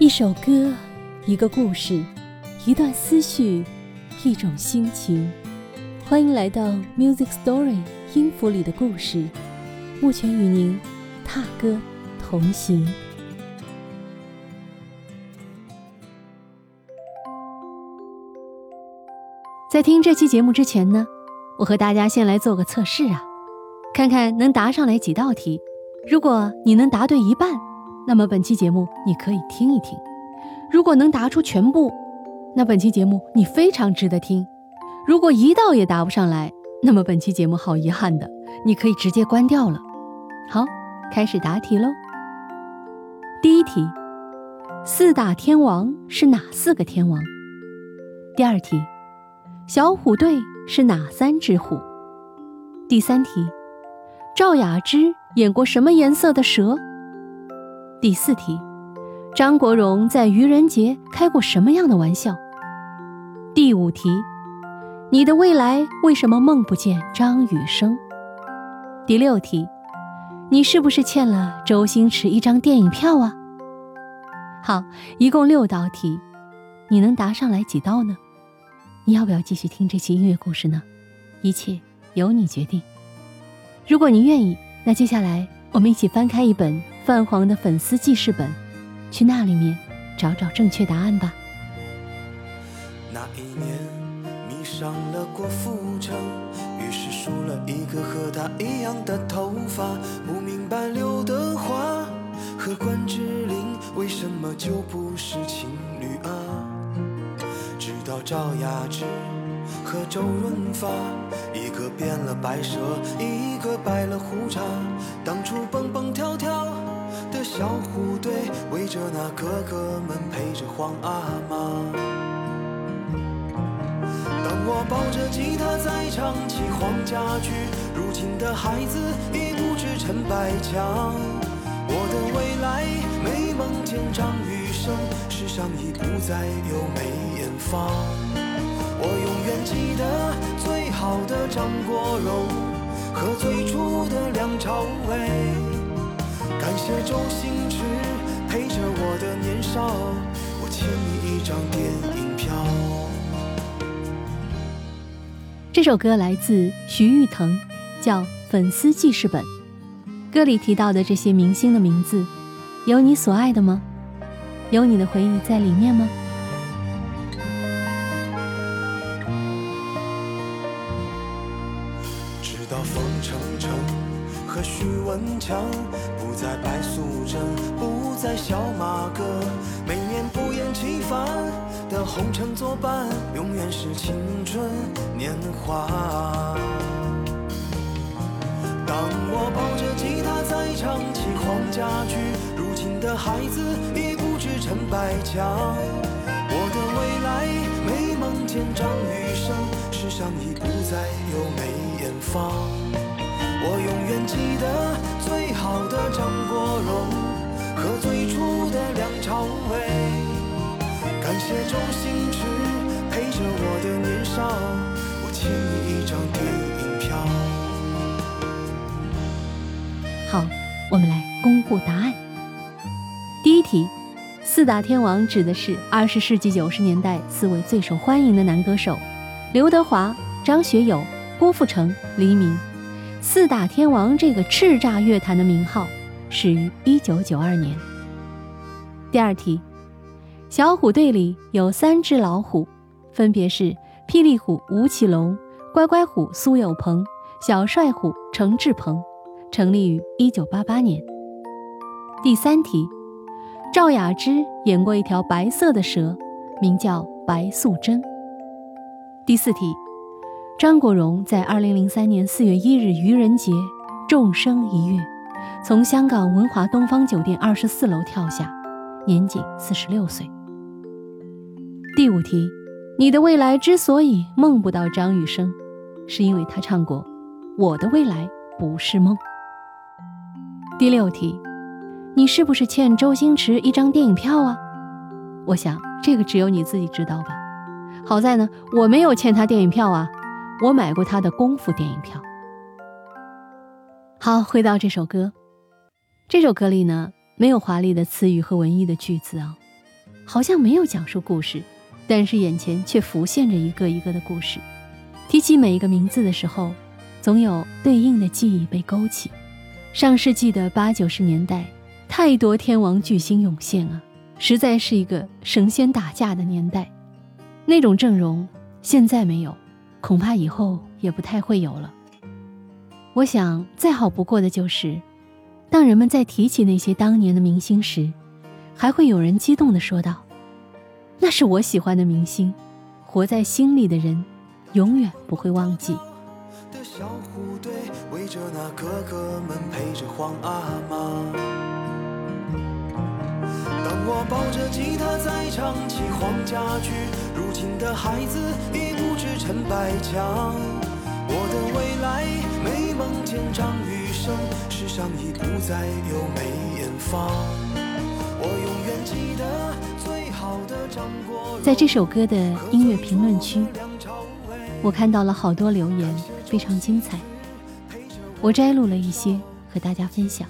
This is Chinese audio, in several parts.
一首歌，一个故事，一段思绪，一种心情。欢迎来到 Music Story 音符里的故事，目前与您踏歌同行。在听这期节目之前呢，我和大家先来做个测试啊，看看能答上来几道题。如果你能答对一半。那么本期节目你可以听一听，如果能答出全部，那本期节目你非常值得听；如果一道也答不上来，那么本期节目好遗憾的，你可以直接关掉了。好，开始答题喽。第一题，四大天王是哪四个天王？第二题，小虎队是哪三只虎？第三题，赵雅芝演过什么颜色的蛇？第四题，张国荣在愚人节开过什么样的玩笑？第五题，你的未来为什么梦不见张雨生？第六题，你是不是欠了周星驰一张电影票啊？好，一共六道题，你能答上来几道呢？你要不要继续听这期音乐故事呢？一切由你决定。如果你愿意，那接下来我们一起翻开一本。泛黄的粉丝记事本，去那里面找找正确答案吧。那一年迷上了郭富城，于是梳了一个和他一样的头发。不明白刘德华和关之琳为什么就不是情侣啊？直到赵雅芝和周润发，一个变了白蛇，一个白了胡茬。当初蹦蹦跳跳。的小虎队围着那哥哥们陪着皇阿玛。当我抱着吉他再唱起黄家驹，如今的孩子已不知陈百强。我的未来没梦见张雨生，世上已不再有梅艳芳。我永远记得最好的张国荣和最初的梁朝伟。感谢周星驰陪着我的年少，我欠你一张电影票。这首歌来自徐誉滕，叫《粉丝记事本》。歌里提到的这些明星的名字，有你所爱的吗？有你的回忆在里面吗？和许文强。不再白素贞，不再小马哥，每年不厌其烦的红尘作伴，永远是青春年华。当我抱着吉他再唱起黄家驹，如今的孩子已不知陈百强。我的未来没梦见张雨生，世上已不再有梅艳芳。我永远记得最好的张国荣和最初的梁朝伟。感谢周星驰陪着我的年少，我欠你一张电影票。好，我们来公布答案。第一题，四大天王指的是二十世纪九十年代四位最受欢迎的男歌手：刘德华、张学友、郭富城、黎明。四大天王这个叱咤乐坛的名号始于一九九二年。第二题，小虎队里有三只老虎，分别是霹雳虎吴奇隆、乖乖虎苏有朋、小帅虎程志鹏，成立于一九八八年。第三题，赵雅芝演过一条白色的蛇，名叫白素贞。第四题。张国荣在二零零三年四月一日愚人节纵身一跃，从香港文华东方酒店二十四楼跳下，年仅四十六岁。第五题，你的未来之所以梦不到张雨生，是因为他唱过《我的未来不是梦》。第六题，你是不是欠周星驰一张电影票啊？我想这个只有你自己知道吧。好在呢，我没有欠他电影票啊。我买过他的功夫电影票。好，回到这首歌，这首歌里呢没有华丽的词语和文艺的句子啊，好像没有讲述故事，但是眼前却浮现着一个一个的故事。提起每一个名字的时候，总有对应的记忆被勾起。上世纪的八九十年代，太多天王巨星涌现啊，实在是一个神仙打架的年代。那种阵容现在没有，恐怕以后也不太会有了。我想，再好不过的就是，当人们在提起那些当年的明星时，还会有人激动地说道：“那是我喜欢的明星，活在心里的人，永远不会忘记。”小虎队围着那哥哥们陪着皇阿玛。当我抱着吉他在唱起黄家驹，如今的孩子已不知陈百强。我的未来美梦见张雨生，世上已不再有梅艳芳。我永远记得最好的张国荣。在这首歌的音乐评论区，我看到了好多留言。非常精彩，我摘录了一些和大家分享。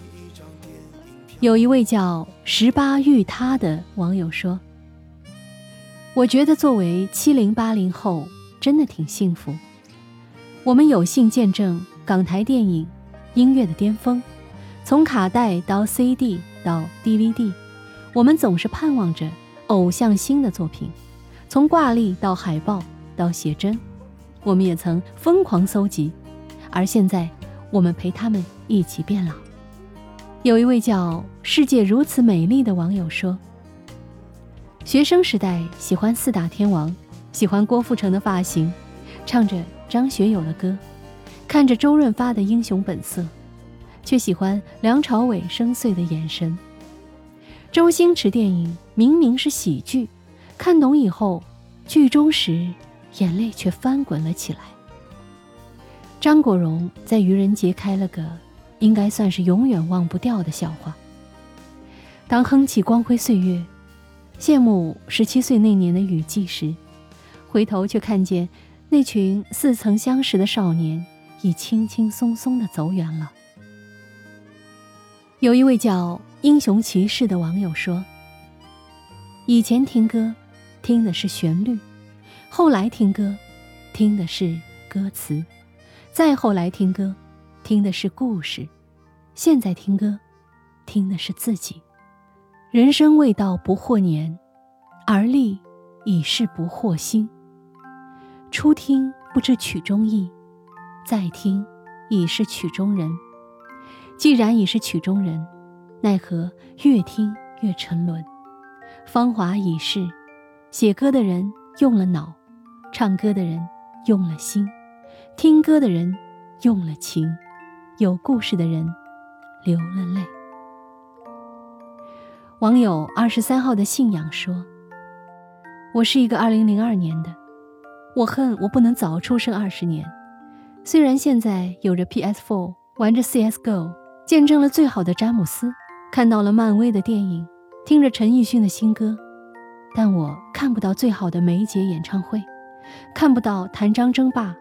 有一位叫十八遇他的网友说：“我觉得作为七零八零后，真的挺幸福。我们有幸见证港台电影音乐的巅峰，从卡带到 CD 到 DVD，我们总是盼望着偶像新的作品，从挂历到海报到写真。”我们也曾疯狂搜集，而现在我们陪他们一起变老。有一位叫“世界如此美丽”的网友说：“学生时代喜欢四大天王，喜欢郭富城的发型，唱着张学友的歌，看着周润发的《英雄本色》，却喜欢梁朝伟深邃的眼神。周星驰电影明明是喜剧，看懂以后，剧中时。”眼泪却翻滚了起来。张国荣在愚人节开了个应该算是永远忘不掉的笑话。当哼起《光辉岁月》，羡慕十七岁那年的雨季时，回头却看见那群似曾相识的少年已轻轻松松地走远了。有一位叫“英雄骑士”的网友说：“以前听歌，听的是旋律。”后来听歌，听的是歌词；再后来听歌，听的是故事；现在听歌，听的是自己。人生未到不惑年，而立已是不惑心。初听不知曲中意，再听已是曲中人。既然已是曲中人，奈何越听越沉沦？芳华已逝，写歌的人用了脑。唱歌的人用了心，听歌的人用了情，有故事的人流了泪。网友二十三号的信仰说：“我是一个二零零二年的，我恨我不能早出生二十年。虽然现在有着 PS4，玩着 CSGO，见证了最好的詹姆斯，看到了漫威的电影，听着陈奕迅的新歌，但我看不到最好的梅姐演唱会。”看不到谭张争霸，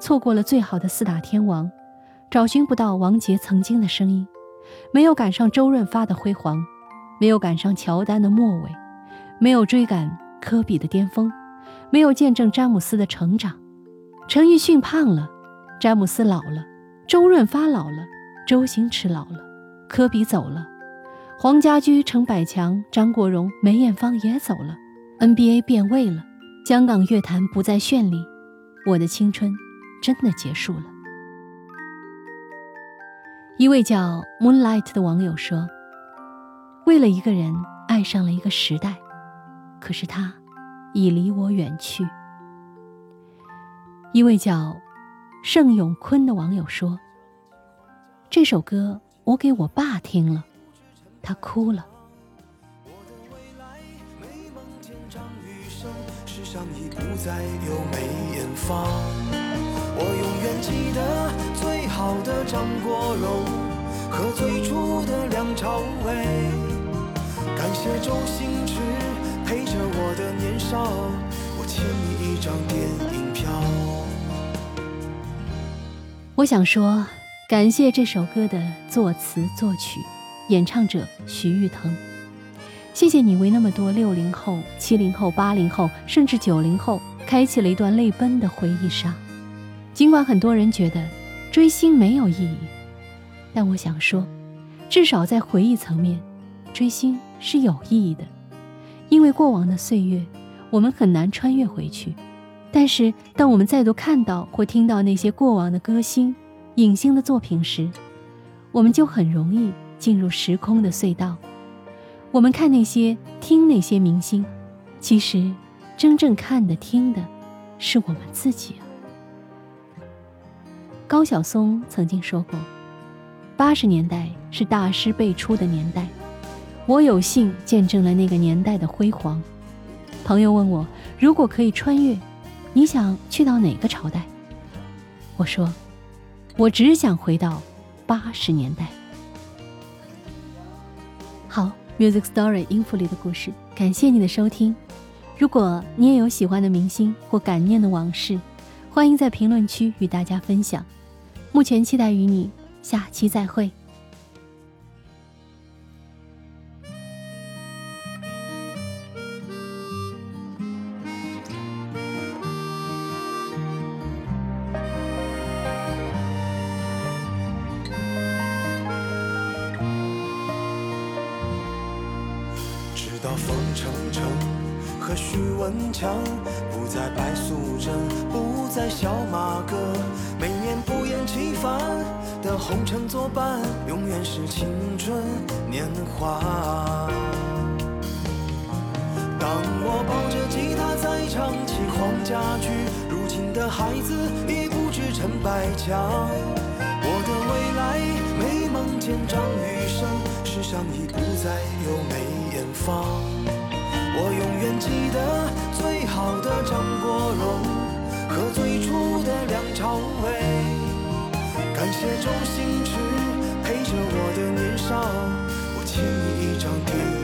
错过了最好的四大天王，找寻不到王杰曾经的声音，没有赶上周润发的辉煌，没有赶上乔丹的末尾，没有追赶科比的巅峰，没有见证詹姆斯的成长。陈奕迅胖了，詹姆斯老了，周润发老了，周星驰老了，科比走了，黄家驹、陈百强、张国荣、梅艳芳也走了，NBA 变味了。香港乐坛不再绚丽，我的青春真的结束了。一位叫 Moonlight 的网友说：“为了一个人爱上了一个时代，可是他已离我远去。”一位叫盛永坤的网友说：“这首歌我给我爸听了，他哭了。”已不再有梅艳芳。我永远记得最好的张国荣和最初的梁朝伟。感谢周星驰我的年少，我欠你一张电影票。我想说，感谢这首歌的作词作曲、演唱者徐誉滕。谢谢你为那么多六零后、七零后、八零后，甚至九零后，开启了一段泪奔的回忆杀。尽管很多人觉得追星没有意义，但我想说，至少在回忆层面，追星是有意义的。因为过往的岁月，我们很难穿越回去。但是，当我们再度看到或听到那些过往的歌星、影星的作品时，我们就很容易进入时空的隧道。我们看那些、听那些明星，其实真正看的、听的，是我们自己啊。高晓松曾经说过：“八十年代是大师辈出的年代，我有幸见证了那个年代的辉煌。”朋友问我：“如果可以穿越，你想去到哪个朝代？”我说：“我只想回到八十年代。”好。Music Story 音符里的故事，感谢你的收听。如果你也有喜欢的明星或感念的往事，欢迎在评论区与大家分享。目前期待与你下期再会。在白素贞，不再小马哥，每年不厌其烦的红尘作伴，永远是青春年华。当我抱着吉他再唱起黄家驹，如今的孩子已不知陈百强。我的未来美梦见张雨生，世上已不再有梅艳芳，我永远记得最好的张国荣和最初的梁朝伟。感谢周星驰陪着我的年少，我欠你一张电影。